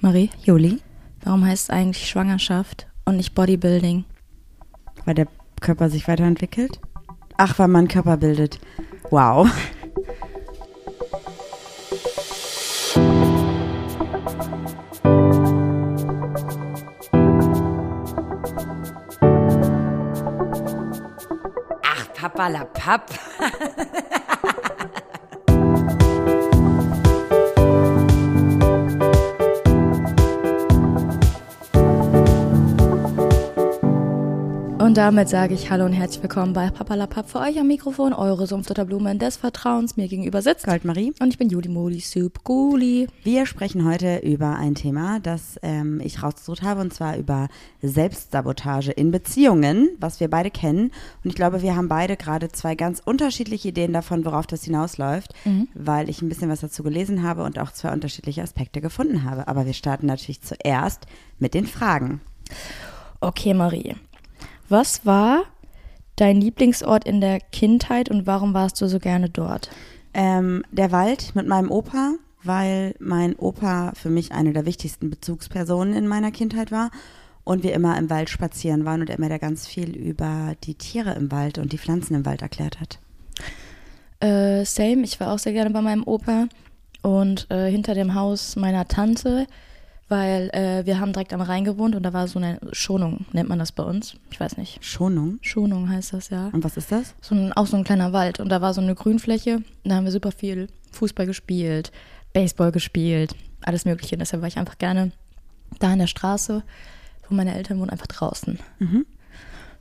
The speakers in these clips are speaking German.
Marie, Juli, warum heißt es eigentlich Schwangerschaft und nicht Bodybuilding? weil der Körper sich weiterentwickelt. Ach, weil man Körper bildet. Wow. Ach, Papa la Papp. damit sage ich Hallo und herzlich willkommen bei Papalapap für euch am Mikrofon, eure Sumpfdotterblumen des Vertrauens. Mir gegenüber sitzt Goldmarie. und ich bin Juli Modi Soup Guli. Wir sprechen heute über ein Thema, das ähm, ich rausgesucht habe, und zwar über Selbstsabotage in Beziehungen, was wir beide kennen. Und ich glaube, wir haben beide gerade zwei ganz unterschiedliche Ideen davon, worauf das hinausläuft, weil ich ein bisschen was dazu gelesen habe und auch zwei unterschiedliche Aspekte gefunden habe. Aber wir starten natürlich zuerst mit den Fragen. Okay, Marie. Was war dein Lieblingsort in der Kindheit und warum warst du so gerne dort? Ähm, der Wald mit meinem Opa, weil mein Opa für mich eine der wichtigsten Bezugspersonen in meiner Kindheit war und wir immer im Wald spazieren waren und er mir da ganz viel über die Tiere im Wald und die Pflanzen im Wald erklärt hat. Äh, same, ich war auch sehr gerne bei meinem Opa und äh, hinter dem Haus meiner Tante, weil äh, wir haben direkt am Rhein gewohnt und da war so eine Schonung, nennt man das bei uns. Ich weiß nicht. Schonung. Schonung heißt das, ja. Und was ist das? So ein, auch so ein kleiner Wald und da war so eine Grünfläche. Da haben wir super viel Fußball gespielt, Baseball gespielt, alles Mögliche. Deshalb war ich einfach gerne da in der Straße, wo meine Eltern wohnen, einfach draußen.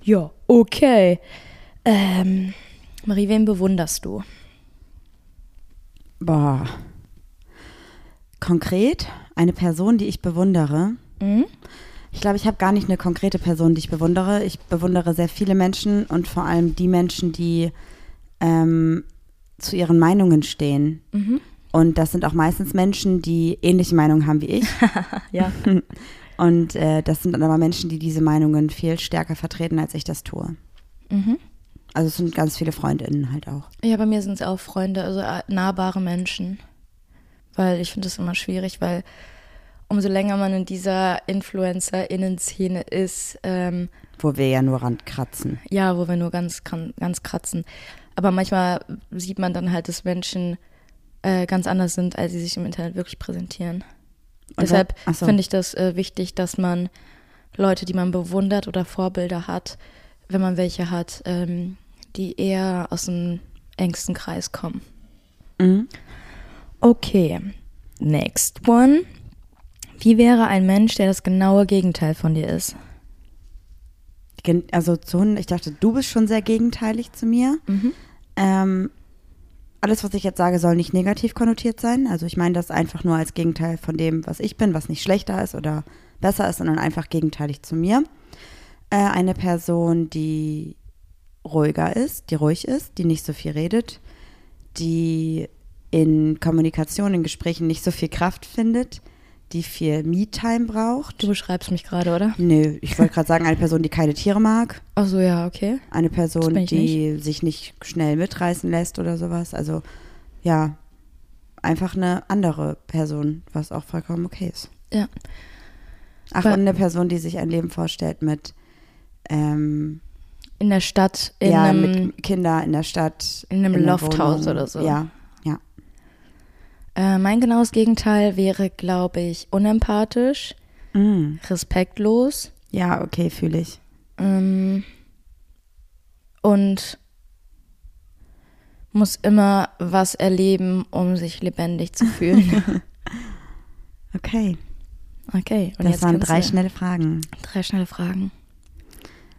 Ja, okay. Ähm, Marie, wen bewunderst du? Boah. Konkret eine Person, die ich bewundere. Mhm. Ich glaube, ich habe gar nicht eine konkrete Person, die ich bewundere. Ich bewundere sehr viele Menschen und vor allem die Menschen, die ähm, zu ihren Meinungen stehen. Und das sind auch meistens Menschen, die ähnliche Meinungen haben wie ich. Ja. Und äh, das sind dann aber Menschen, die diese Meinungen viel stärker vertreten, als ich das tue. Also es sind ganz viele Freundinnen halt auch. Ja, bei mir sind es auch Freunde, also äh, nahbare Menschen. Weil ich finde es immer schwierig, weil umso länger man in dieser Influencer-Innen-Szene ist, ähm, Wo wir ja nur rankratzen. ja, wo wir nur ganz, ganz kratzen. Aber manchmal sieht man dann halt, dass Menschen äh, ganz anders sind, als sie sich im Internet wirklich präsentieren. Und Deshalb so. finde ich das äh, wichtig, dass man Leute, die man bewundert oder Vorbilder hat, wenn man welche hat, ähm, die eher aus dem engsten Kreis kommen. Mhm. Okay, next one. Wie wäre ein Mensch, der das genaue Gegenteil von dir ist? Also zu Hunden, ich dachte, du bist schon sehr gegenteilig zu mir. Ähm, alles, was ich jetzt sage, soll nicht negativ konnotiert sein. Also ich meine das einfach nur als Gegenteil von dem, was ich bin, was nicht schlechter ist oder besser ist, sondern einfach gegenteilig zu mir. Äh, eine Person, die ruhiger ist, die ruhig ist, die nicht so viel redet, die in Kommunikation, in Gesprächen nicht so viel Kraft findet, die viel Me-Time braucht. Du beschreibst mich gerade, oder? Nö, ich wollte gerade sagen, eine Person, die keine Tiere mag. Ach so, ja, okay. Eine Person, die sich nicht schnell mitreißen lässt oder sowas. Also ja, einfach eine andere Person, was auch vollkommen okay ist. Ja. Ach, Weil- und eine Person, die sich ein Leben vorstellt mit, ähm, In der Stadt, in ja, einem, mit Kinder in der Stadt. in einem Lofthaus oder so. Ja. Äh, mein genaues Gegenteil wäre, glaube ich, unempathisch, Mm. respektlos Ja, okay, fühle ich. ähm, und muss immer was erleben, um sich lebendig zu fühlen. Okay, Okay, und das waren drei schnelle Fragen. drei schnelle Fragen.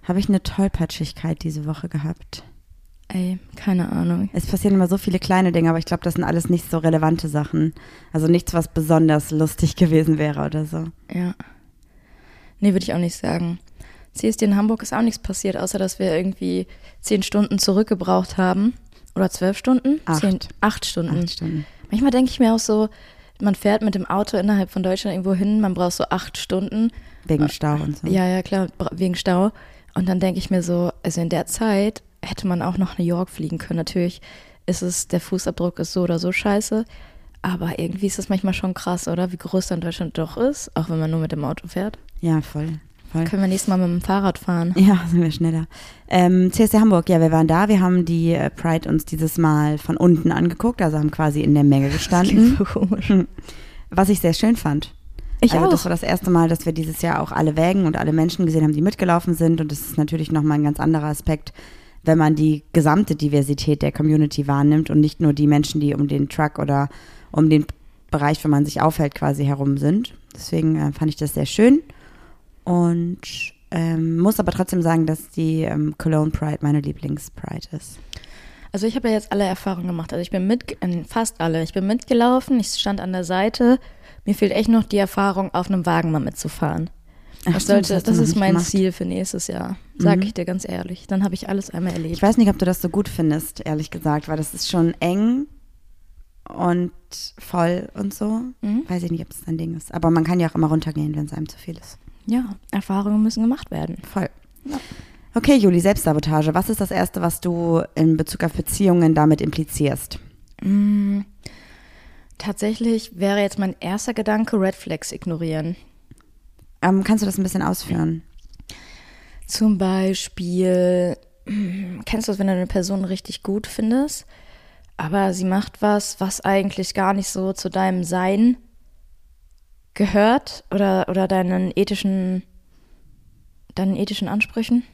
Habe ich eine Tollpatschigkeit diese Woche gehabt? Ey, keine Ahnung. Es passieren immer so viele kleine Dinge, aber ich glaube, das sind alles nicht so relevante Sachen. Also nichts, was besonders lustig gewesen wäre oder so. Ja. Nee, würde ich auch nicht sagen. CSD in Hamburg ist auch nichts passiert, außer dass wir irgendwie zehn Stunden zurückgebraucht haben. Oder zwölf Stunden? Acht. Zehn, acht Stunden. Acht Stunden. Manchmal denke ich mir auch so, man fährt mit dem Auto innerhalb von Deutschland irgendwo hin, man braucht so acht Stunden. Wegen Stau und so. Ja, ja, klar, wegen Stau. Und dann denke ich mir so, also in der Zeit hätte man auch nach New York fliegen können. Natürlich ist es, der Fußabdruck ist so oder so scheiße. Aber irgendwie ist das manchmal schon krass, oder? Wie groß dann Deutschland doch ist, auch wenn man nur mit dem Auto fährt. Ja, voll. voll. Können wir nächstes Mal mit dem Fahrrad fahren? Ja, sind wir schneller. Ähm, CSD Hamburg, ja, wir waren da. Wir haben die äh, Pride uns dieses Mal von unten angeguckt, also haben quasi in der Menge gestanden. So komisch. Hm. Was ich sehr schön fand. Ich also auch. das war das erste Mal, dass wir dieses Jahr auch alle Wägen und alle Menschen gesehen haben, die mitgelaufen sind. Und das ist natürlich nochmal ein ganz anderer Aspekt, wenn man die gesamte Diversität der Community wahrnimmt und nicht nur die Menschen, die um den Truck oder um den Bereich, wo man sich aufhält, quasi herum sind. Deswegen äh, fand ich das sehr schön. Und ähm, muss aber trotzdem sagen, dass die ähm, Cologne Pride meine Lieblings-Pride ist. Also ich habe ja jetzt alle Erfahrungen gemacht. Also ich bin mit, äh, fast alle. Ich bin mitgelaufen, ich stand an der Seite. Mir fehlt echt noch die Erfahrung, auf einem Wagen mal mitzufahren. Ach, Das, sollte, das noch ist mein gemacht. Ziel für nächstes Jahr, sag Mhm. ich dir ganz ehrlich. Dann habe ich alles einmal erlebt. Ich weiß nicht, ob du das so gut findest, ehrlich gesagt, weil das ist schon eng und voll und so. Mhm. Weiß ich nicht, ob das dein Ding ist. Aber man kann ja auch immer runtergehen, wenn es einem zu viel ist. Ja, Erfahrungen müssen gemacht werden. Voll. Okay, Juli, Selbstsabotage. Was ist das Erste, was du in Bezug auf Beziehungen damit implizierst? Mm, tatsächlich wäre jetzt mein erster Gedanke Red Flags ignorieren. Ähm, kannst du das ein bisschen ausführen? Zum Beispiel, kennst du das, wenn du eine Person richtig gut findest, aber sie macht was, was eigentlich gar nicht so zu deinem Sein gehört oder, oder deinen ethischen, deinen ethischen Ansprüchen?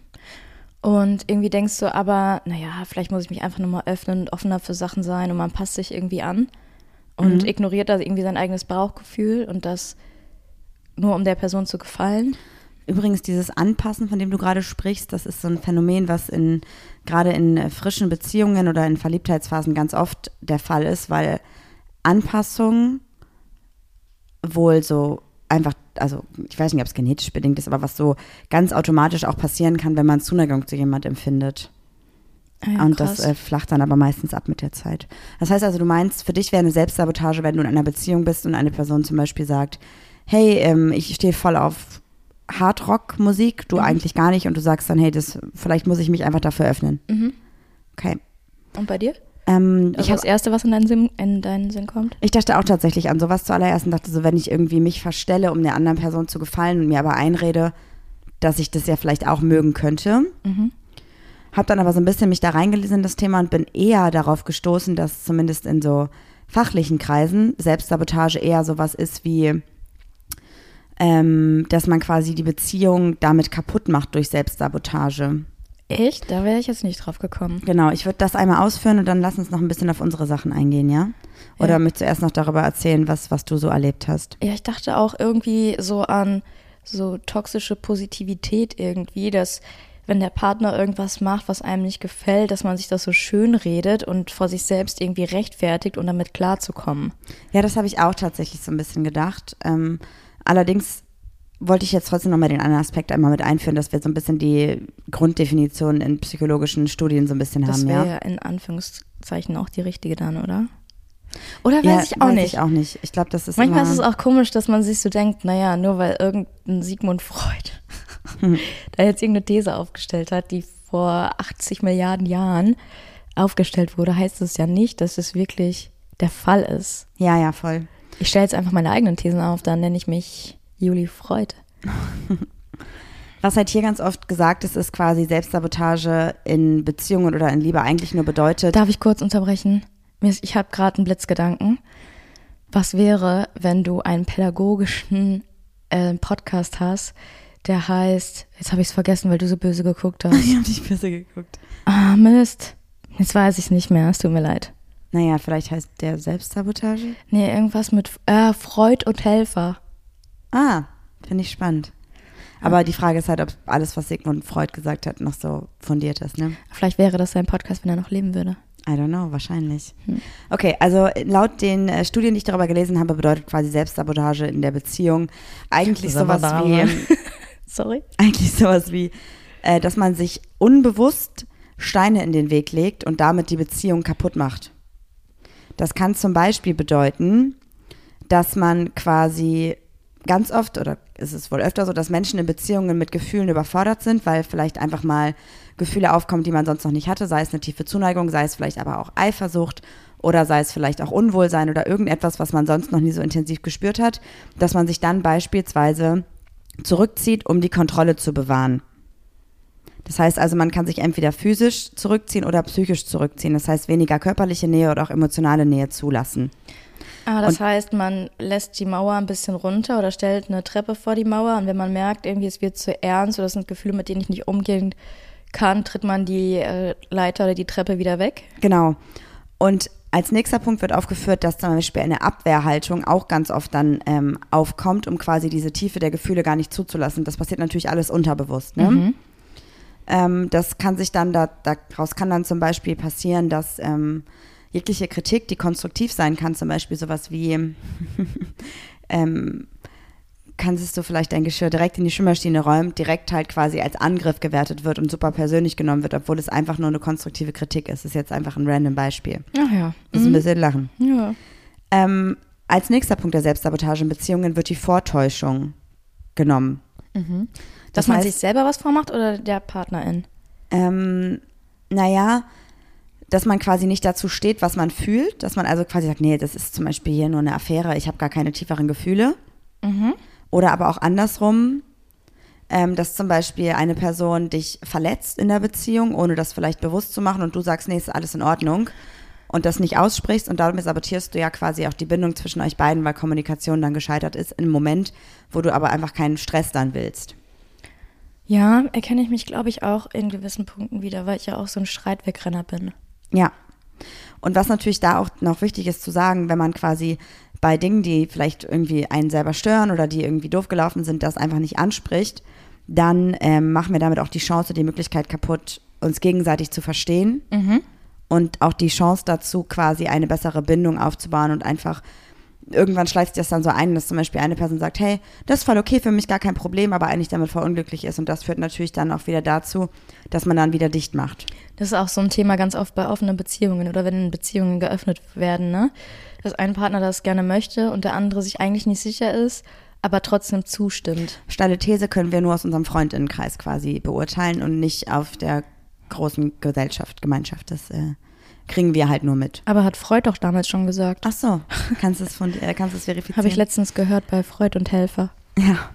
Und irgendwie denkst du aber, naja, vielleicht muss ich mich einfach nochmal öffnen und offener für Sachen sein und man passt sich irgendwie an und Mhm. ignoriert da irgendwie sein eigenes Bauchgefühl und das nur um der Person zu gefallen. Übrigens, dieses Anpassen, von dem du gerade sprichst, das ist so ein Phänomen, was in gerade in äh, frischen Beziehungen oder in Verliebtheitsphasen ganz oft der Fall ist, weil Anpassung wohl so einfach, also ich weiß nicht, ob es genetisch bedingt ist, aber was so ganz automatisch auch passieren kann, wenn man Zuneigung zu jemand empfindet. Ah ja, Und krass. das äh, flacht dann aber meistens ab mit der Zeit. Das heißt also, du meinst, für dich wäre eine Selbstsabotage, wenn du in einer Beziehung bist und eine Person zum Beispiel sagt, hey, ähm, ich stehe voll auf Hardrock-Musik, du Mhm. eigentlich gar nicht und du sagst dann, hey, das, vielleicht muss ich mich einfach dafür öffnen. Mhm. Okay. Und bei dir? Ähm, Also ich, hab, das Erste, was in deinen, Sinn, in deinen Sinn kommt? ich dachte auch tatsächlich an sowas zuallererst und dachte so, wenn ich irgendwie mich verstelle, um der anderen Person zu gefallen und mir aber einrede, dass ich das ja vielleicht auch mögen könnte, Mhm. Hab dann aber so ein bisschen mich da reingelesen in das Thema und bin eher darauf gestoßen, dass zumindest in so fachlichen Kreisen Selbstsabotage eher sowas ist wie, ähm, dass man quasi die Beziehung damit kaputt macht durch Selbstsabotage. Echt? Da wäre ich jetzt nicht drauf gekommen. Genau, ich würde das einmal ausführen und dann lass uns noch ein bisschen auf unsere Sachen eingehen, ja? Oder Ja. möchtest du erst noch darüber erzählen, was, was du so erlebt hast? Ja, ich dachte auch irgendwie so an so toxische Positivität irgendwie, dass wenn der Partner irgendwas macht, was einem nicht gefällt, dass man sich das so schön redet und vor sich selbst irgendwie rechtfertigt, um damit klarzukommen. Ja, das habe ich auch tatsächlich so ein bisschen gedacht. Ähm, allerdings wollte ich jetzt trotzdem nochmal den anderen Aspekt einmal mit einführen, dass wir so ein bisschen die Grunddefinition in psychologischen Studien so ein bisschen Das haben, wäre ja. ja in Anführungszeichen auch die richtige dann, oder? Oder weiß ja, ich auch weiß nicht. ich auch nicht. Ich glaube, das ist Manchmal ist es auch komisch, dass man sich so denkt, naja, nur weil irgendein Sigmund Freud da jetzt irgendeine These aufgestellt hat, die vor 80 Milliarden Jahren aufgestellt wurde, heißt es ja nicht, dass es wirklich der Fall ist. Ja, ja, voll. Ich stelle jetzt einfach meine eigenen Thesen auf, dann nenne ich mich Juli Freud. Was halt hier ganz oft gesagt ist, ist quasi Selbstsabotage in Beziehungen oder in Liebe eigentlich nur bedeutet, Darf ich kurz unterbrechen? Ich habe gerade einen Blitzgedanken. Was wäre, wenn du einen pädagogischen äh, Podcast hast, der heißt, jetzt habe ich es vergessen, weil du so böse geguckt hast. ich habe nicht böse geguckt. Ah, Mist. Jetzt weiß ich es nicht mehr, es tut mir leid. Naja, vielleicht heißt der Selbstsabotage. Nee, irgendwas mit äh, Freud und Helfer. Ah, finde ich spannend. Aber die Frage ist halt, ob alles, was Sigmund Freud gesagt hat, noch so fundiert ist, ne? Vielleicht wäre das sein Podcast, wenn er noch leben würde. I don't know, wahrscheinlich. Hm. Okay, also laut den äh, Studien, die ich darüber gelesen habe, bedeutet quasi Selbstsabotage in der Beziehung eigentlich sowas wie, Sorry. eigentlich sowas wie, äh, dass man sich unbewusst Steine in den Weg legt und damit die Beziehung kaputt macht. Das kann zum Beispiel bedeuten, dass man quasi ganz oft, oder ist es wohl öfter so, dass Menschen in Beziehungen mit Gefühlen überfordert sind, weil vielleicht einfach mal Gefühle aufkommen, die man sonst noch nicht hatte, sei es eine tiefe Zuneigung, sei es vielleicht aber auch Eifersucht oder sei es vielleicht auch Unwohlsein oder irgendetwas, was man sonst noch nie so intensiv gespürt hat, dass man sich dann beispielsweise zurückzieht, um die Kontrolle zu bewahren. Das heißt also, man kann sich entweder physisch zurückziehen oder psychisch zurückziehen. Das heißt, weniger körperliche Nähe oder auch emotionale Nähe zulassen. Ah, das und heißt, man lässt die Mauer ein bisschen runter oder stellt eine Treppe vor die Mauer und wenn man merkt, irgendwie es wird zu ernst oder das sind Gefühle, mit denen ich nicht umgehen kann, tritt man die äh, Leiter oder die Treppe wieder weg. Genau. Und als nächster Punkt wird aufgeführt, dass zum Beispiel eine Abwehrhaltung auch ganz oft dann ähm, aufkommt, um quasi diese Tiefe der Gefühle gar nicht zuzulassen. Das passiert natürlich alles unterbewusst. Ne? Mhm. Ähm, das kann sich dann, da, daraus kann dann zum Beispiel passieren, dass ähm, jegliche Kritik, die konstruktiv sein kann, zum Beispiel sowas wie, ähm, kannst du vielleicht dein Geschirr direkt in die Schwimmmaschine räumen, direkt halt quasi als Angriff gewertet wird und super persönlich genommen wird, obwohl es einfach nur eine konstruktive Kritik ist. Das ist jetzt einfach ein random Beispiel. Ach ja. Das ist mhm. ein bisschen lachen. Ja. Ähm, als nächster Punkt der Selbstsabotage in Beziehungen wird die Vortäuschung genommen. Mhm. Dass das man heißt, sich selber was vormacht oder der Partnerin? Ähm, naja, dass man quasi nicht dazu steht, was man fühlt, dass man also quasi sagt, nee, das ist zum Beispiel hier nur eine Affäre, ich habe gar keine tieferen Gefühle. Mhm. Oder aber auch andersrum, ähm, dass zum Beispiel eine Person dich verletzt in der Beziehung, ohne das vielleicht bewusst zu machen und du sagst, nee, ist alles in Ordnung und das nicht aussprichst und damit sabotierst du ja quasi auch die Bindung zwischen euch beiden, weil Kommunikation dann gescheitert ist, im Moment, wo du aber einfach keinen Stress dann willst. Ja, erkenne ich mich, glaube ich, auch in gewissen Punkten wieder, weil ich ja auch so ein Streitwegrenner bin. Ja. Und was natürlich da auch noch wichtig ist zu sagen, wenn man quasi bei Dingen, die vielleicht irgendwie einen selber stören oder die irgendwie doof gelaufen sind, das einfach nicht anspricht, dann ähm, machen wir damit auch die Chance, die Möglichkeit kaputt, uns gegenseitig zu verstehen mhm. und auch die Chance dazu, quasi eine bessere Bindung aufzubauen und einfach irgendwann schleicht sich das dann so ein, dass zum Beispiel eine Person sagt, hey, das ist voll okay für mich, gar kein Problem, aber eigentlich damit voll unglücklich ist. Und das führt natürlich dann auch wieder dazu, dass man dann wieder dicht macht. Das ist auch so ein Thema ganz oft bei offenen Beziehungen oder wenn Beziehungen geöffnet werden, ne? Dass ein Partner das gerne möchte und der andere sich eigentlich nicht sicher ist, aber trotzdem zustimmt. Steile These können wir nur aus unserem Freundinnenkreis quasi beurteilen und nicht auf der großen Gesellschaft, Gemeinschaft. Das äh, kriegen wir halt nur mit. Aber hat Freud doch damals schon gesagt. Ach so, kannst du es von äh, kannst es verifizieren? Habe ich letztens gehört bei Freud und Helfer. Ja.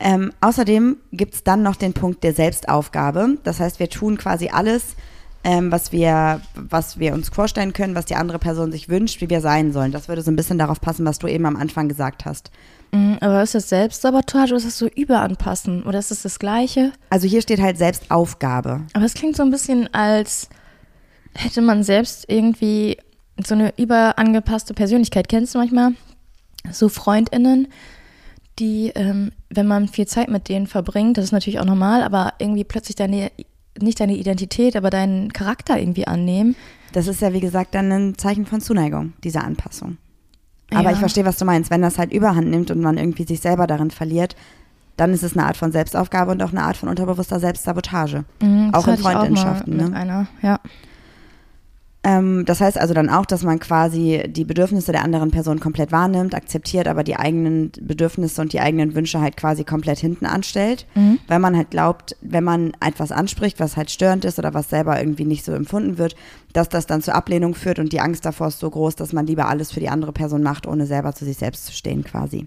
Ähm, außerdem gibt es dann noch den Punkt der Selbstaufgabe. Das heißt, wir tun quasi alles, ähm, was, wir, was wir uns vorstellen können, was die andere Person sich wünscht, wie wir sein sollen. Das würde so ein bisschen darauf passen, was du eben am Anfang gesagt hast. Mhm, aber ist das Selbstsabotage oder ist das so Überanpassen? Oder ist das das Gleiche? Also hier steht halt Selbstaufgabe. Aber es klingt so ein bisschen als hätte man selbst irgendwie so eine überangepasste Persönlichkeit. Kennst du manchmal so FreundInnen, die, ähm, wenn man viel Zeit mit denen verbringt, das ist natürlich auch normal, aber irgendwie plötzlich deine, nicht deine Identität, aber deinen Charakter irgendwie annehmen. Das ist ja, wie gesagt, dann ein Zeichen von Zuneigung, diese Anpassung. Aber ja. ich verstehe, was du meinst. Wenn das halt überhand nimmt und man irgendwie sich selber darin verliert, dann ist es eine Art von Selbstaufgabe und auch eine Art von unterbewusster Selbstsabotage. Mhm, auch in Freundschaften. Ne? Einer, ja. Ähm, das heißt also dann auch, dass man quasi die Bedürfnisse der anderen Person komplett wahrnimmt, akzeptiert, aber die eigenen Bedürfnisse und die eigenen Wünsche halt quasi komplett hinten anstellt, mhm. weil man halt glaubt, wenn man etwas anspricht, was halt störend ist oder was selber irgendwie nicht so empfunden wird, dass das dann zur Ablehnung führt und die Angst davor ist so groß, dass man lieber alles für die andere Person macht, ohne selber zu sich selbst zu stehen quasi.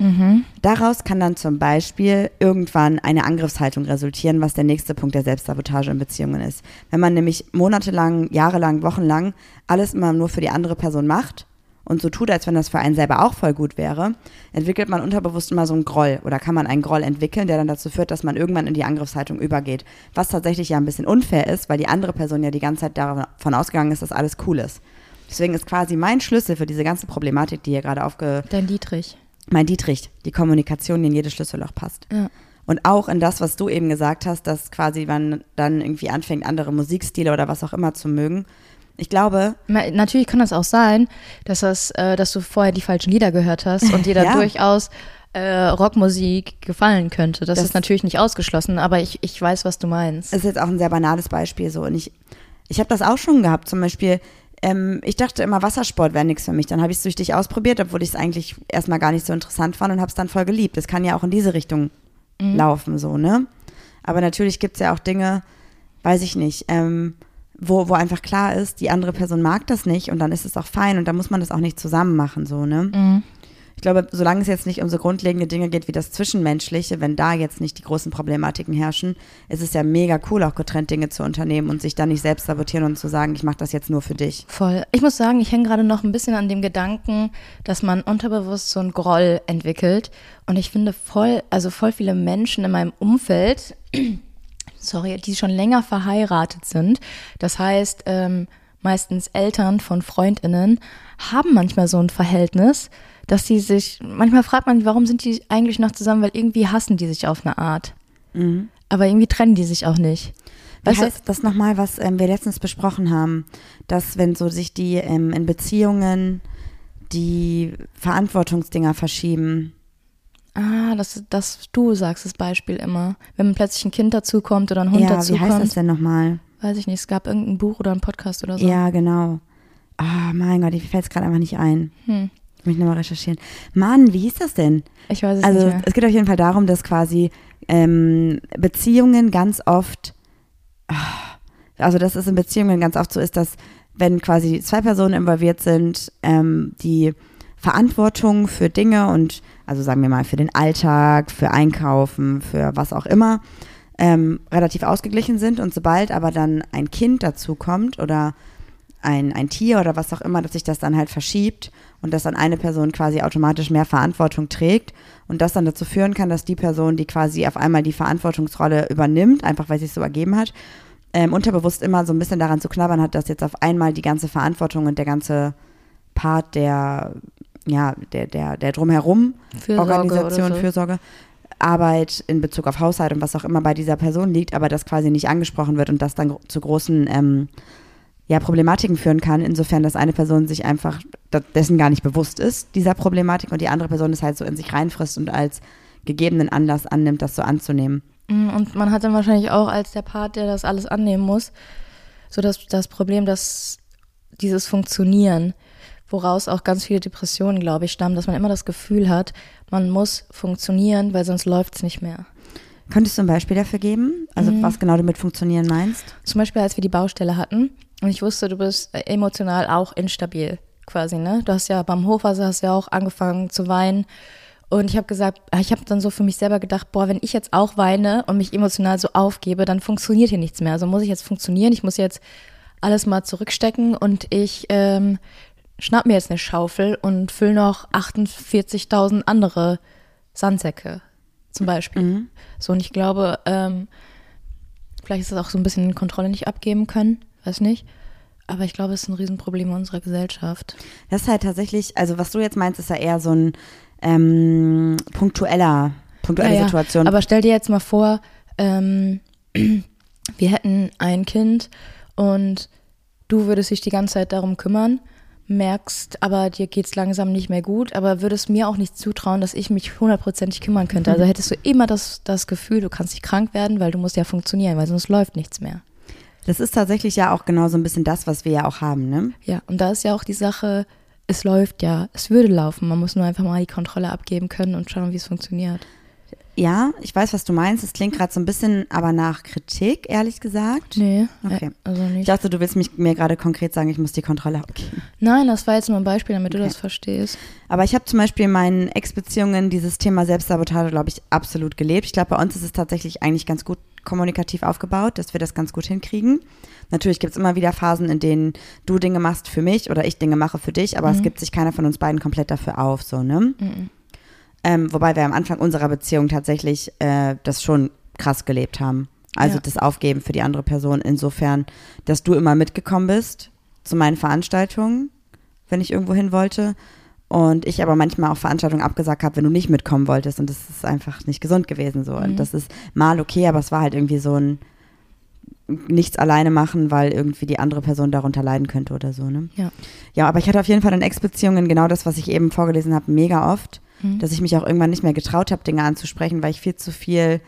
Mhm. Daraus kann dann zum Beispiel irgendwann eine Angriffshaltung resultieren, was der nächste Punkt der Selbstsabotage in Beziehungen ist. Wenn man nämlich monatelang, jahrelang, wochenlang alles immer nur für die andere Person macht und so tut, als wenn das für einen selber auch voll gut wäre, entwickelt man unterbewusst immer so einen Groll oder kann man einen Groll entwickeln, der dann dazu führt, dass man irgendwann in die Angriffshaltung übergeht. Was tatsächlich ja ein bisschen unfair ist, weil die andere Person ja die ganze Zeit davon ausgegangen ist, dass alles cool ist. Deswegen ist quasi mein Schlüssel für diese ganze Problematik, die hier gerade aufge... Dein Dietrich mein Dietrich, die Kommunikation, die in jedes Schlüsselloch passt. Ja. Und auch in das, was du eben gesagt hast, dass quasi man dann irgendwie anfängt, andere Musikstile oder was auch immer zu mögen. Ich glaube. Natürlich kann das auch sein, dass, das, äh, dass du vorher die falschen Lieder gehört hast und dir da ja. durchaus äh, Rockmusik gefallen könnte. Das, das, ist natürlich nicht ausgeschlossen, aber ich, ich weiß, was du meinst. Das ist jetzt auch ein sehr banales Beispiel so. Und ich, ich habe das auch schon gehabt. Zum Beispiel, ähm, ich dachte immer, Wassersport wäre nichts für mich. Dann habe ich es durch dich ausprobiert, obwohl ich es eigentlich erstmal gar nicht so interessant fand und habe es dann voll geliebt. Das kann ja auch in diese Richtung mhm. laufen, so, ne? Aber natürlich gibt es ja auch Dinge, weiß ich nicht, ähm, wo, wo einfach klar ist, die andere Person mag das nicht und dann ist es auch fein und dann muss man das auch nicht zusammen machen, so, ne? Mhm. Ich glaube, solange es jetzt nicht um so grundlegende Dinge geht wie das Zwischenmenschliche, wenn da jetzt nicht die großen Problematiken herrschen, ist es ja mega cool, auch getrennt Dinge zu unternehmen und sich dann nicht selbst sabotieren und zu sagen, ich mache das jetzt nur für dich. Voll. Ich muss sagen, ich hänge gerade noch ein bisschen an dem Gedanken, dass man unterbewusst so einen Groll entwickelt. Und ich finde voll, also voll viele Menschen in meinem Umfeld, sorry, die schon länger verheiratet sind. Das heißt, ähm, meistens Eltern von FreundInnen haben manchmal so ein Verhältnis, dass sie sich, manchmal fragt man, warum sind die eigentlich noch zusammen, weil irgendwie hassen die sich auf eine Art. Aber irgendwie trennen die sich auch nicht. Wie Weißt du- heißt das nochmal, was ähm, wir letztens besprochen haben, dass wenn so sich die ähm, in Beziehungen die Verantwortungsdinger verschieben. Ah, das, das du sagst das Beispiel immer. Wenn plötzlich ein Kind dazukommt oder ein Hund ja, wie heißt das dazukommt, denn nochmal? weiß ich nicht, es gab irgendein Buch oder einen Podcast oder so. Ja, genau. Ah, mein Gott, ich fällt es gerade einfach nicht ein. Hm. Ich muss nochmal recherchieren. Mann, wie hieß das denn? Ich weiß es Also nicht mehr. es geht auf jeden Fall darum, dass quasi ähm, Beziehungen ganz oft, ah, also dass es in Beziehungen ganz oft so ist, dass wenn quasi zwei Personen involviert sind, ähm, die Verantwortung für Dinge und also sagen wir mal für den Alltag, für Einkaufen, für was auch immer, ähm, relativ ausgeglichen sind und sobald aber dann ein Kind dazu kommt oder ein, ein Tier oder was auch immer, dass sich das dann halt verschiebt und dass dann eine Person quasi automatisch mehr Verantwortung trägt und das dann dazu führen kann, dass die Person, die quasi auf einmal die Verantwortungsrolle übernimmt, einfach weil sie es so ergeben hat, ähm, unterbewusst immer so ein bisschen daran zu knabbern hat, dass jetzt auf einmal die ganze Verantwortung und der ganze Part der, ja, der, der, der drumherum Fürsorge Organisation, so. Fürsorge, Arbeit in Bezug auf Haushalt und was auch immer bei dieser Person liegt, aber das quasi nicht angesprochen wird und das dann zu großen ähm, ja, Problematiken führen kann, insofern, dass eine Person sich einfach dessen gar nicht bewusst ist, dieser Problematik, und die andere Person es halt so in sich reinfrisst und als gegebenen Anlass annimmt, das so anzunehmen. Mm, Und man hat dann wahrscheinlich auch als der Part, der das alles annehmen muss, so das, das Problem, dass dieses Funktionieren, woraus auch ganz viele Depressionen, glaube ich, stammen, dass man immer das Gefühl hat, man muss funktionieren, weil sonst läuft es nicht mehr. Könntest du ein Beispiel dafür geben? Also was genau du mit funktionieren meinst? Zum Beispiel, als wir die Baustelle hatten und ich wusste, du bist äh, emotional auch instabil quasi, ne? Du hast ja beim Hochwasser hast ja auch angefangen zu weinen und ich habe gesagt, äh, ich habe dann so für mich selber gedacht, boah, wenn ich jetzt auch weine und mich emotional so aufgebe, dann funktioniert hier nichts mehr. Also muss ich jetzt funktionieren, ich muss jetzt alles mal zurückstecken und ich ähm, schnapp mir jetzt eine Schaufel und füll noch 48.000 andere Sandsäcke zum Beispiel. So, und ich glaube, ähm, vielleicht ist es auch so ein bisschen Kontrolle nicht abgeben können, weiß nicht. Aber ich glaube, es ist ein Riesenproblem in unserer Gesellschaft. Das ist halt tatsächlich, also was du jetzt meinst, ist ja eher so ein ähm, punktueller, punktuelle Ja, ja. Situation. Aber stell dir jetzt mal vor, ähm, wir hätten ein Kind und du würdest dich die ganze Zeit darum kümmern, merkst, aber dir geht's langsam nicht mehr gut, aber würdest mir auch nicht zutrauen, dass ich mich hundertprozentig kümmern könnte. Also hättest du immer das, das Gefühl, du kannst nicht krank werden, weil du musst ja funktionieren, weil sonst läuft nichts mehr. das ist tatsächlich ja auch genau so ein bisschen das, was wir ja auch haben, ne? Ja, und da ist ja auch die Sache, es läuft ja, es würde laufen. Man muss nur einfach mal die Kontrolle abgeben können und schauen, wie es funktioniert. Ja, ich weiß, was du meinst. Es klingt gerade so ein bisschen aber nach Kritik, ehrlich gesagt. Nee, Okay. äh, also Ich nicht. dachte, du willst mich, mir gerade konkret sagen, ich muss die Kontrolle abgeben. Nein, das war jetzt nur ein Beispiel, damit du Okay. das verstehst. Aber ich habe zum Beispiel in meinen Ex-Beziehungen dieses Thema Selbstsabotage, glaube ich, absolut gelebt. Ich glaube, bei uns ist es tatsächlich eigentlich ganz gut kommunikativ aufgebaut, dass wir das ganz gut hinkriegen. Natürlich gibt es immer wieder Phasen, in denen du Dinge machst für mich oder ich Dinge mache für dich, aber es gibt sich keiner von uns beiden komplett dafür auf, so, ne? Ähm, wobei wir am Anfang unserer Beziehung tatsächlich äh, das schon krass gelebt haben. Also Ja. das Aufgeben für die andere Person insofern, dass du immer mitgekommen bist zu meinen Veranstaltungen, wenn ich irgendwo hin wollte. Und ich aber manchmal auch Veranstaltungen abgesagt habe, wenn du nicht mitkommen wolltest. Und das ist einfach nicht gesund gewesen so. Und das ist mal okay, aber es war halt irgendwie so ein nichts alleine machen, weil irgendwie die andere Person darunter leiden könnte oder so, ne? Ja. Ja, aber ich hatte auf jeden Fall in Ex-Beziehungen genau das, was ich eben vorgelesen habe, mega oft, dass ich mich auch irgendwann nicht mehr getraut habe, Dinge anzusprechen, weil ich viel zu viel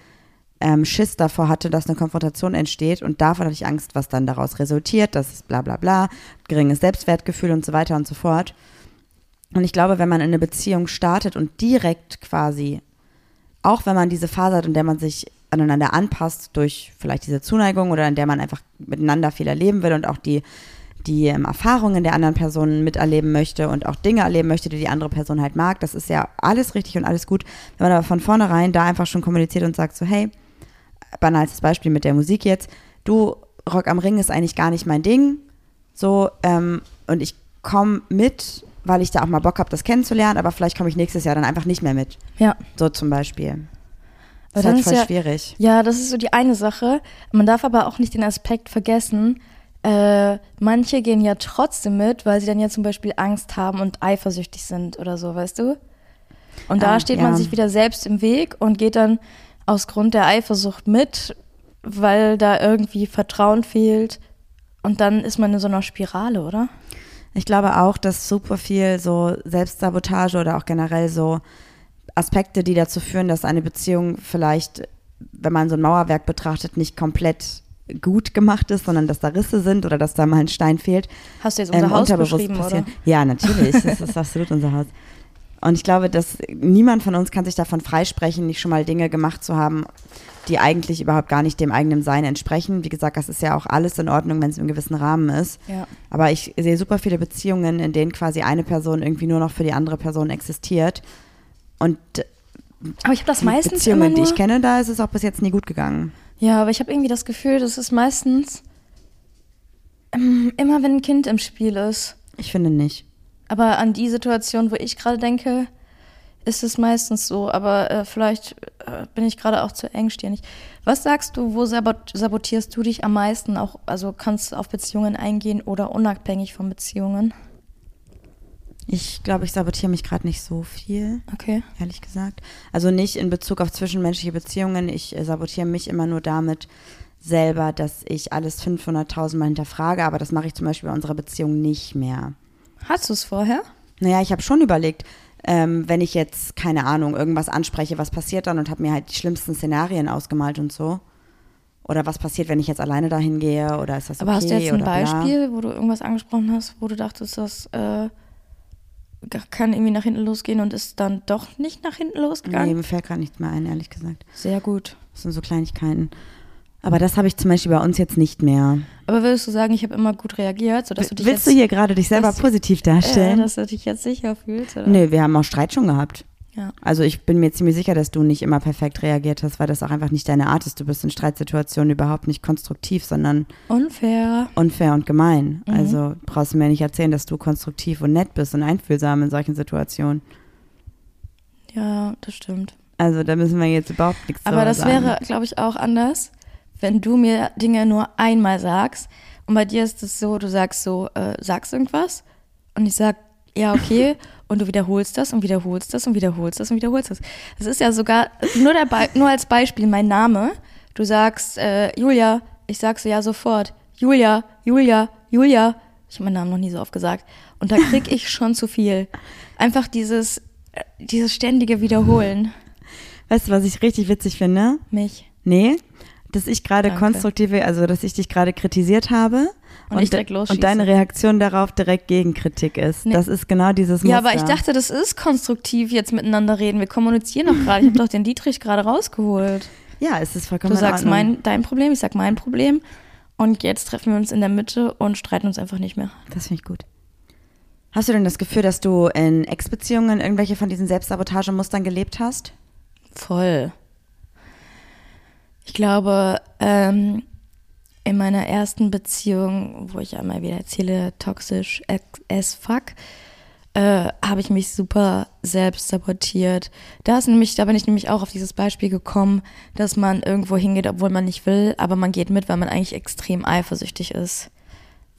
ähm, Schiss davor hatte, dass eine Konfrontation entsteht und davon hatte ich Angst, was dann daraus resultiert, das ist bla bla bla, geringes Selbstwertgefühl und so weiter und so fort. Und ich glaube, wenn man in eine Beziehung startet und direkt quasi, auch wenn man diese Phase hat, in der man sich aneinander anpasst durch vielleicht diese Zuneigung oder in der man einfach miteinander viel erleben will und auch die, die ähm, Erfahrungen der anderen Person miterleben möchte und auch Dinge erleben möchte, die die andere Person halt mag. Das ist ja alles richtig und alles gut. Wenn man aber von vornherein da einfach schon kommuniziert und sagt so, hey, banales Beispiel mit der Musik jetzt, du, Rock am Ring ist eigentlich gar nicht mein Ding, so, ähm, und ich komme mit, weil ich da auch mal Bock habe, das kennenzulernen, aber vielleicht komme ich nächstes Jahr dann einfach nicht mehr mit. Ja. So zum Beispiel. Das ist halt ist voll ja- schwierig. Ja, das ist so die eine Sache. Man darf aber auch nicht den Aspekt vergessen, äh, manche gehen ja trotzdem mit, weil sie dann ja zum Beispiel Angst haben und eifersüchtig sind oder so, weißt du? Und da Ah, steht ja. man sich wieder selbst im Weg und geht dann aus Grund der Eifersucht mit, weil da irgendwie Vertrauen fehlt. Und dann ist man in so einer Spirale, oder? Ich glaube auch, dass super viel so Selbstsabotage oder auch generell so Aspekte, die dazu führen, dass eine Beziehung vielleicht, wenn man so ein Mauerwerk betrachtet, nicht komplett gut gemacht ist, sondern dass da Risse sind oder dass da mal ein Stein fehlt. Hast du jetzt unser ähm, Haus beschrieben, passieren. oder? Ja, natürlich. Das ist absolut unser Haus. Und ich glaube, dass niemand von uns kann sich davon freisprechen, nicht schon mal Dinge gemacht zu haben, die eigentlich überhaupt gar nicht dem eigenen Sein entsprechen. Wie gesagt, das ist ja auch alles in Ordnung, wenn es im gewissen Rahmen ist. Ja. Aber ich sehe super viele Beziehungen, in denen quasi eine Person irgendwie nur noch für die andere Person existiert. Und Aber ich habe das die meistens Beziehungen, immer die nur, ich kenne, da ist es auch bis jetzt nie gut gegangen. Ja, aber ich habe irgendwie das Gefühl, das ist meistens ähm, immer, wenn ein Kind im Spiel ist. Ich finde nicht. Aber an die Situation, wo ich gerade denke, ist es meistens so. Aber äh, vielleicht äh, bin ich gerade auch zu engstirnig. Was sagst du, wo sabot sabotierst du dich am meisten? Auch, also kannst du auf Beziehungen eingehen oder unabhängig von Beziehungen? Ich glaube, ich sabotiere mich gerade nicht so viel. Okay. ehrlich gesagt. Also nicht in Bezug auf zwischenmenschliche Beziehungen. Ich äh, sabotiere mich immer nur damit selber, dass ich alles 500.000 Mal hinterfrage, aber das mache ich zum Beispiel bei unserer Beziehung nicht mehr. Hast du es vorher? Naja, ich habe schon überlegt, ähm, wenn ich jetzt, keine Ahnung, irgendwas anspreche, was passiert dann und habe mir halt die schlimmsten Szenarien ausgemalt und so. Oder was passiert, wenn ich jetzt alleine dahin gehe oder ist das okay Aber hast du jetzt ein. Beispiel, wo du irgendwas angesprochen hast, wo du dachtest, das äh, kann irgendwie nach hinten losgehen und ist dann doch nicht nach hinten Nee, losgegangen? mir fällt gerade nichts mehr ein, ehrlich gesagt. Sehr gut. Das sind so Kleinigkeiten. Aber das habe ich zum Beispiel bei uns jetzt nicht mehr. Aber würdest du sagen, ich habe immer gut reagiert, sodass du dich Willst jetzt, du hier gerade dich selber dass- positiv äh, darstellen? dass du dich jetzt sicher fühlst? Oder? Nee, wir haben auch Streit schon gehabt. Ja. Also ich bin mir ziemlich sicher, dass du nicht immer perfekt reagiert hast, weil das auch einfach nicht deine Art ist. Du bist in Streitsituationen überhaupt nicht konstruktiv, sondern Unfair. unfair und gemein. Mhm. Also brauchst du mir nicht erzählen, dass du konstruktiv und nett bist und einfühlsam in solchen Situationen. Ja, das stimmt. Also da müssen wir jetzt überhaupt nichts Aber drüber das sagen. wäre, glaube ich, auch anders, wenn du mir Dinge nur einmal sagst. Und bei dir ist es so, du sagst so, äh, sagst irgendwas und ich sag, ja, okay, und du wiederholst das und wiederholst das und wiederholst das und wiederholst das. Das ist ja sogar, nur, der nur als Beispiel, mein Name. Du sagst, äh, Julia, ich sag so, ja, sofort. Julia, Julia, Julia. Ich habe meinen Namen noch nie so oft gesagt. Und da krieg ich schon zu viel. Einfach dieses, äh, dieses ständige Wiederholen. Weißt du, was ich richtig witzig finde? Mich. Nee, dass ich gerade konstruktive, also dass ich dich gerade kritisiert habe Und ich direkt losschieße. und deine Reaktion darauf direkt Gegenkritik ist. Nee. Das ist genau dieses Muster. Ja, aber ich dachte, das ist konstruktiv, jetzt miteinander reden. Wir kommunizieren doch gerade. Ich habe doch den Dietrich gerade rausgeholt. ja, es ist vollkommen Du sagst mein, dein Problem, ich sag mein Problem. Und jetzt treffen wir uns in der Mitte und streiten uns einfach nicht mehr. Das finde ich gut. Hast du denn das Gefühl, dass du in Ex-Beziehungen irgendwelche von diesen Selbstsabotagemustern gelebt hast? Voll. Ich glaube, ähm, in meiner ersten Beziehung, wo ich einmal wieder erzähle, toxisch as fuck, äh, habe ich mich super selbst sabotiert. Da ist nämlich, da bin ich nämlich auch auf dieses Beispiel gekommen, dass man irgendwo hingeht, obwohl man nicht will, aber man geht mit, weil man eigentlich extrem eifersüchtig ist.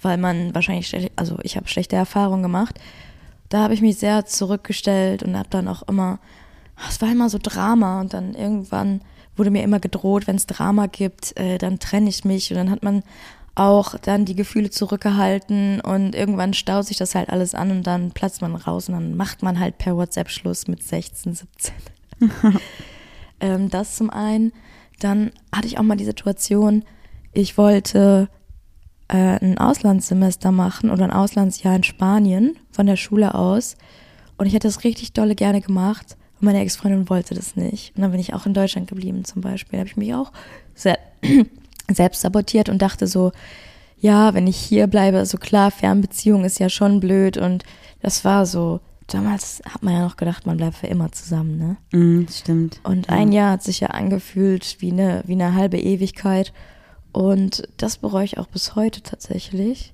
Weil man wahrscheinlich, also ich habe schlechte Erfahrungen gemacht. Da habe ich mich sehr zurückgestellt und habe dann auch immer, es war immer so Drama und dann irgendwann wurde mir immer gedroht, wenn es Drama gibt, äh, dann trenne ich mich und dann hat man auch dann die Gefühle zurückgehalten und irgendwann staut sich das halt alles an und dann platzt man raus und dann macht man halt per WhatsApp Schluss mit 16, 17. ähm, das zum einen. Dann hatte ich auch mal die Situation, ich wollte äh, ein Auslandssemester machen oder ein Auslandsjahr in Spanien von der Schule aus und ich hätte es richtig dolle gerne gemacht. Und meine Ex-Freundin wollte das nicht. Und dann bin ich auch in Deutschland geblieben zum Beispiel. Da habe ich mich auch sehr, selbst sabotiert und dachte so, ja, wenn ich hier bleibe, so klar, Fernbeziehung ist ja schon blöd. Und das war so, damals hat man ja noch gedacht, man bleibt für immer zusammen, ne? Mm, stimmt. Und ein Jahr hat sich ja angefühlt wie eine, wie eine halbe Ewigkeit. Und das bereue ich auch bis heute tatsächlich.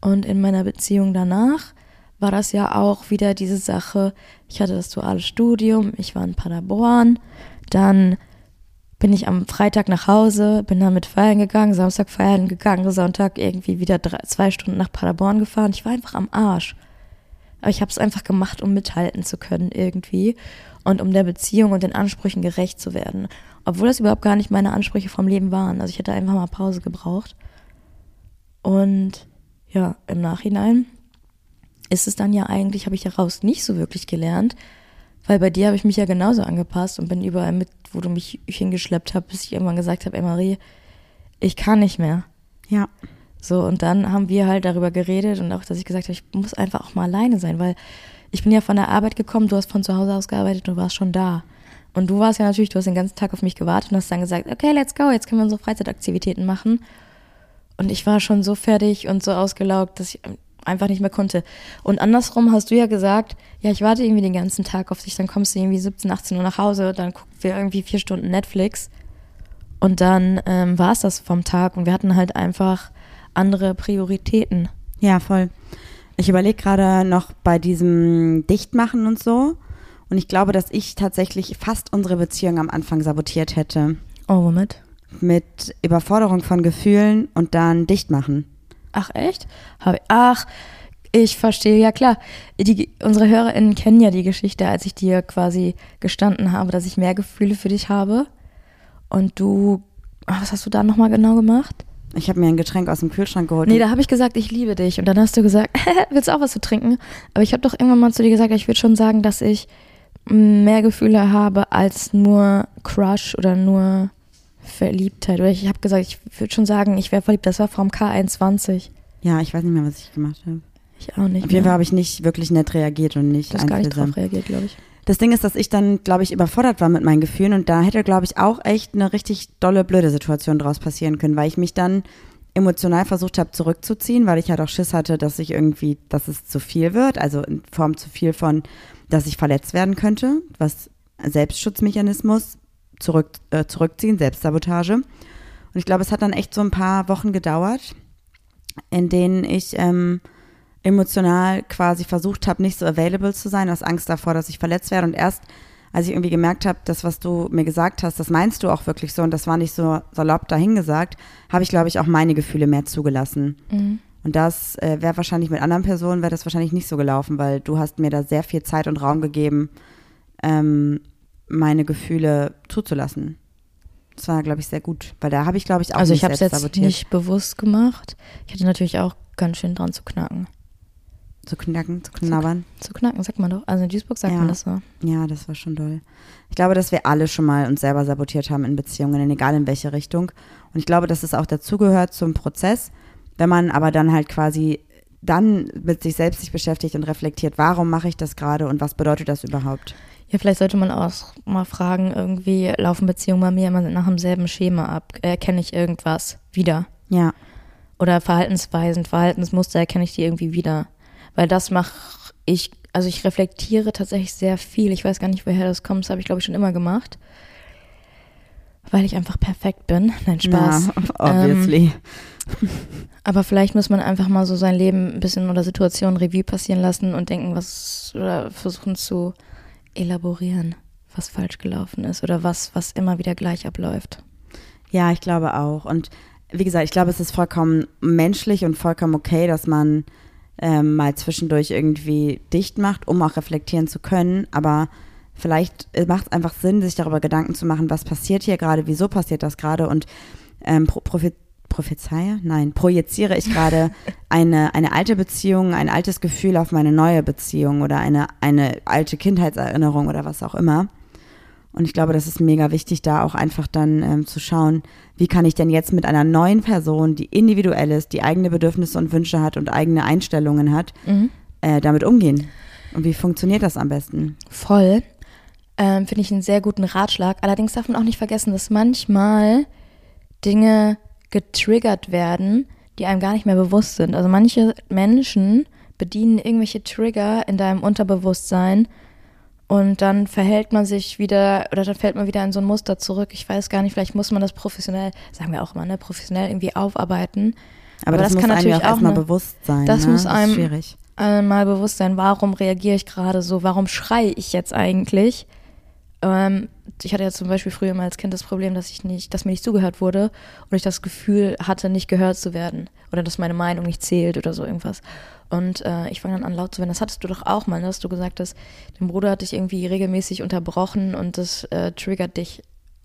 Und in meiner Beziehung danach war das ja auch wieder diese Sache. Ich hatte das duale Studium, ich war in Paderborn, dann bin ich am Freitag nach Hause, bin dann mit feiern gegangen, Samstag feiern gegangen, Sonntag irgendwie wieder drei, zwei Stunden nach Paderborn gefahren. Ich war einfach am Arsch. Aber ich habe es einfach gemacht, um mithalten zu können irgendwie und um der Beziehung und den Ansprüchen gerecht zu werden. Obwohl das überhaupt gar nicht meine Ansprüche vom Leben waren. Also ich hätte einfach mal Pause gebraucht. Und ja, im Nachhinein ist es dann ja eigentlich, habe ich daraus nicht so wirklich gelernt, weil bei dir habe ich mich ja genauso angepasst und bin überall mit, wo du mich hingeschleppt hast, bis ich irgendwann gesagt habe, ey Marie, ich kann nicht mehr. Ja. So, und dann haben wir halt darüber geredet und auch, dass ich gesagt habe, ich muss einfach auch mal alleine sein, weil ich bin ja von der Arbeit gekommen, du hast von zu Hause aus gearbeitet, du warst schon da. Und du warst ja natürlich, du hast den ganzen Tag auf mich gewartet und hast dann gesagt, okay, let's go, jetzt können wir unsere Freizeitaktivitäten machen. Und ich war schon so fertig und so ausgelaugt, dass ich einfach nicht mehr konnte. Und andersrum hast du ja gesagt, ja, ich warte irgendwie den ganzen Tag auf dich, dann kommst du irgendwie 17, 18 Uhr nach Hause, dann gucken wir irgendwie vier Stunden Netflix. Und dann ähm, war es das vom Tag und wir hatten halt einfach andere Prioritäten. Ja, voll. Ich überlege gerade noch bei diesem Dichtmachen und so. Und ich glaube, dass ich tatsächlich fast unsere Beziehung am Anfang sabotiert hätte. Oh, womit? Mit Überforderung von Gefühlen und dann Dichtmachen. Ach, echt? Hab ich, ach, ich verstehe, ja klar. Die, unsere HörerInnen kennen ja die Geschichte, als ich dir quasi gestanden habe, dass ich mehr Gefühle für dich habe. Und du, was hast du da nochmal genau gemacht? Ich habe mir ein Getränk aus dem Kühlschrank geholt. Nee, da habe ich gesagt, ich liebe dich. Und dann hast du gesagt, willst du auch was zu trinken? Aber ich habe doch irgendwann mal zu dir gesagt, ich würde schon sagen, dass ich mehr Gefühle habe als nur Crush oder nur Verliebtheit. Oder ich habe gesagt, ich würde schon sagen, ich wäre verliebt. Das war vom K21. Ja, ich weiß nicht mehr, was ich gemacht habe. Ich auch nicht. Auf jeden Fall habe ich nicht wirklich nett reagiert und nicht Du hast gar nicht drauf reagiert, glaube ich. Das Ding ist, dass ich dann, glaube ich, überfordert war mit meinen Gefühlen und da hätte, glaube ich, auch echt eine richtig dolle, blöde Situation draus passieren können, weil ich mich dann emotional versucht habe zurückzuziehen, weil ich halt auch Schiss hatte, dass ich irgendwie, dass es zu viel wird, also in Form zu viel von, dass ich verletzt werden könnte, was Selbstschutzmechanismus, zurück, äh, zurückziehen, Selbstsabotage. Und ich glaube, es hat dann echt so ein paar Wochen gedauert, in denen ich ähm, emotional quasi versucht habe, nicht so available zu sein, aus Angst davor, dass ich verletzt werde. Und erst, als ich irgendwie gemerkt habe, das, was du mir gesagt hast, das meinst du auch wirklich so und das war nicht so salopp dahingesagt, habe ich, glaube ich, auch meine Gefühle mehr zugelassen. Und das äh, wäre wahrscheinlich mit anderen Personen, wäre das wahrscheinlich nicht so gelaufen, weil du hast mir da sehr viel Zeit und Raum gegeben, ähm, meine Gefühle zuzulassen. Das war, glaube ich, sehr gut, weil da habe ich, glaube ich, auch Also ich habe es selbst jetzt sabotiert. nicht bewusst gemacht. Ich hatte natürlich auch ganz schön dran zu knacken. Zu knacken, zu knabbern. Zu knacken, sagt man doch. Also in Duisburg sagt Ja. man das so. Ja, das war schon doll. Ich glaube, dass wir alle schon mal uns selber sabotiert haben in Beziehungen, egal in welche Richtung. Und ich glaube, dass es auch dazugehört zum Prozess, wenn man aber dann halt quasi dann mit sich selbst sich beschäftigt und reflektiert, warum mache ich das gerade und was bedeutet das überhaupt? Ja, vielleicht sollte man auch mal fragen, irgendwie laufen Beziehungen bei mir immer nach demselben Schema ab. Erkenne ich irgendwas wieder? Ja, Oder Verhaltensweisen, Verhaltensmuster erkenne ich die irgendwie wieder? Weil das mache ich, also ich reflektiere tatsächlich sehr viel. Ich weiß gar nicht, woher das kommt. Das habe ich, glaube ich, schon immer gemacht. Weil ich einfach perfekt bin. Nein, Spaß. ja obviously. Aber vielleicht muss man einfach mal so sein Leben ein bisschen oder Situationen Revue passieren lassen und denken, was oder versuchen zu elaborieren, was falsch gelaufen ist oder was, was immer wieder gleich abläuft. Ja, ich glaube auch. Und wie gesagt, ich glaube, es ist vollkommen menschlich und vollkommen okay, dass man ähm, mal zwischendurch irgendwie dicht macht, um auch reflektieren zu können. Aber vielleicht macht es einfach Sinn, sich darüber Gedanken zu machen, was passiert hier gerade, wieso passiert das gerade und ähm, pro prophezeie? Nein, projiziere ich gerade eine, eine alte Beziehung, ein altes Gefühl auf meine neue Beziehung oder eine, eine alte Kindheitserinnerung oder was auch immer. Und ich glaube, das ist mega wichtig, da auch einfach dann ähm, zu schauen, wie kann ich denn jetzt mit einer neuen Person, die individuell ist, die eigene Bedürfnisse und Wünsche hat und eigene Einstellungen hat, äh, damit umgehen. Und wie funktioniert das am besten? Voll. ähm, finde ich einen sehr guten Ratschlag. Allerdings darf man auch nicht vergessen, dass manchmal Dinge getriggert werden, die einem gar nicht mehr bewusst sind. Also manche Menschen bedienen irgendwelche Trigger in deinem Unterbewusstsein und dann verhält man sich wieder oder dann fällt man wieder in so ein Muster zurück. Ich weiß gar nicht, vielleicht muss man das professionell, sagen wir auch immer, ne, professionell irgendwie aufarbeiten. Aber, Aber das, das, kann natürlich auch, auch erstmal bewusst sein. Das ne? muss einem schwierig. mal bewusst sein. Warum reagiere ich gerade so? Warum schreie ich jetzt eigentlich? Ähm, ich hatte ja zum Beispiel früher mal als Kind das Problem, dass ich nicht, dass mir nicht zugehört wurde und ich das Gefühl hatte, nicht gehört zu werden oder dass meine Meinung nicht zählt oder so irgendwas. Und äh, ich fange dann an laut zu werden. Das hattest du doch auch mal, ne? dass du gesagt hast, dein Bruder hat dich irgendwie regelmäßig unterbrochen und das äh, triggert dich.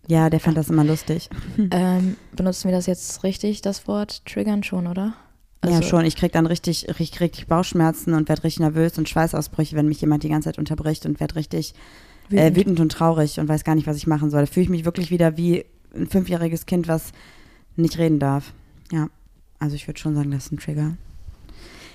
Ja, der fand das immer lustig. Ähm, benutzen wir das jetzt richtig, das Wort triggern schon, oder? Also, ja, schon. Ich krieg dann richtig, richtig, richtig Bauchschmerzen und werde richtig nervös und Schweißausbrüche, wenn mich jemand die ganze Zeit unterbricht und werde richtig wütend. Äh, wütend und traurig und weiß gar nicht, was ich machen soll. Da fühle ich mich wirklich wieder wie ein fünfjähriges Kind, was nicht reden darf. Ja, also ich würde schon sagen, das ist ein Trigger.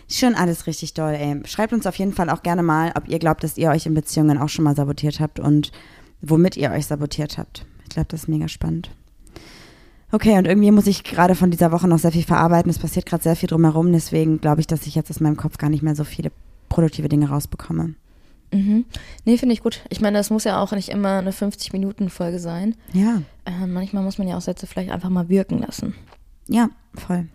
Schon alles richtig doll, ey. Schreibt uns auf jeden Fall auch gerne mal, ob ihr glaubt, dass ihr euch in Beziehungen auch schon mal sabotiert habt und womit ihr euch sabotiert habt. Ich glaube, das ist mega spannend. Okay, und irgendwie muss ich gerade von dieser Woche noch sehr viel verarbeiten. Es passiert gerade sehr viel drumherum, deswegen glaube ich, dass ich jetzt aus meinem Kopf gar nicht mehr so viele produktive Dinge rausbekomme. Mhm. Nee, finde ich gut. Ich meine, das muss ja auch nicht immer eine 50-Minuten-Folge sein. Ja. Äh, manchmal muss man ja auch Sätze vielleicht einfach mal wirken lassen. Ja, voll.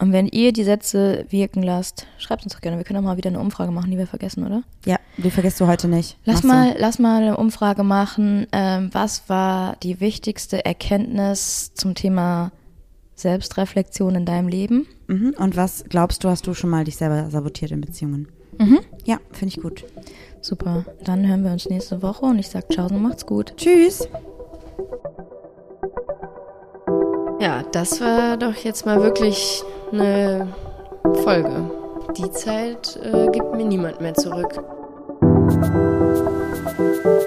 Und wenn ihr die Sätze wirken lasst, schreibt uns doch gerne. Wir können auch mal wieder eine Umfrage machen, die wir vergessen, oder? Ja, die vergisst du heute nicht. Lass mal, lass mal eine Umfrage machen. Ähm, was war die wichtigste Erkenntnis zum Thema Selbstreflexion in deinem Leben? Mhm. Und was glaubst du, hast du schon mal dich selber sabotiert in Beziehungen? Mhm. Ja, finde ich gut. Super, dann hören wir uns nächste Woche und ich sag und macht's gut. Tschüss! Ja, das war doch jetzt mal wirklich eine Folge. Die Zeit äh, gibt mir niemand mehr zurück. Musik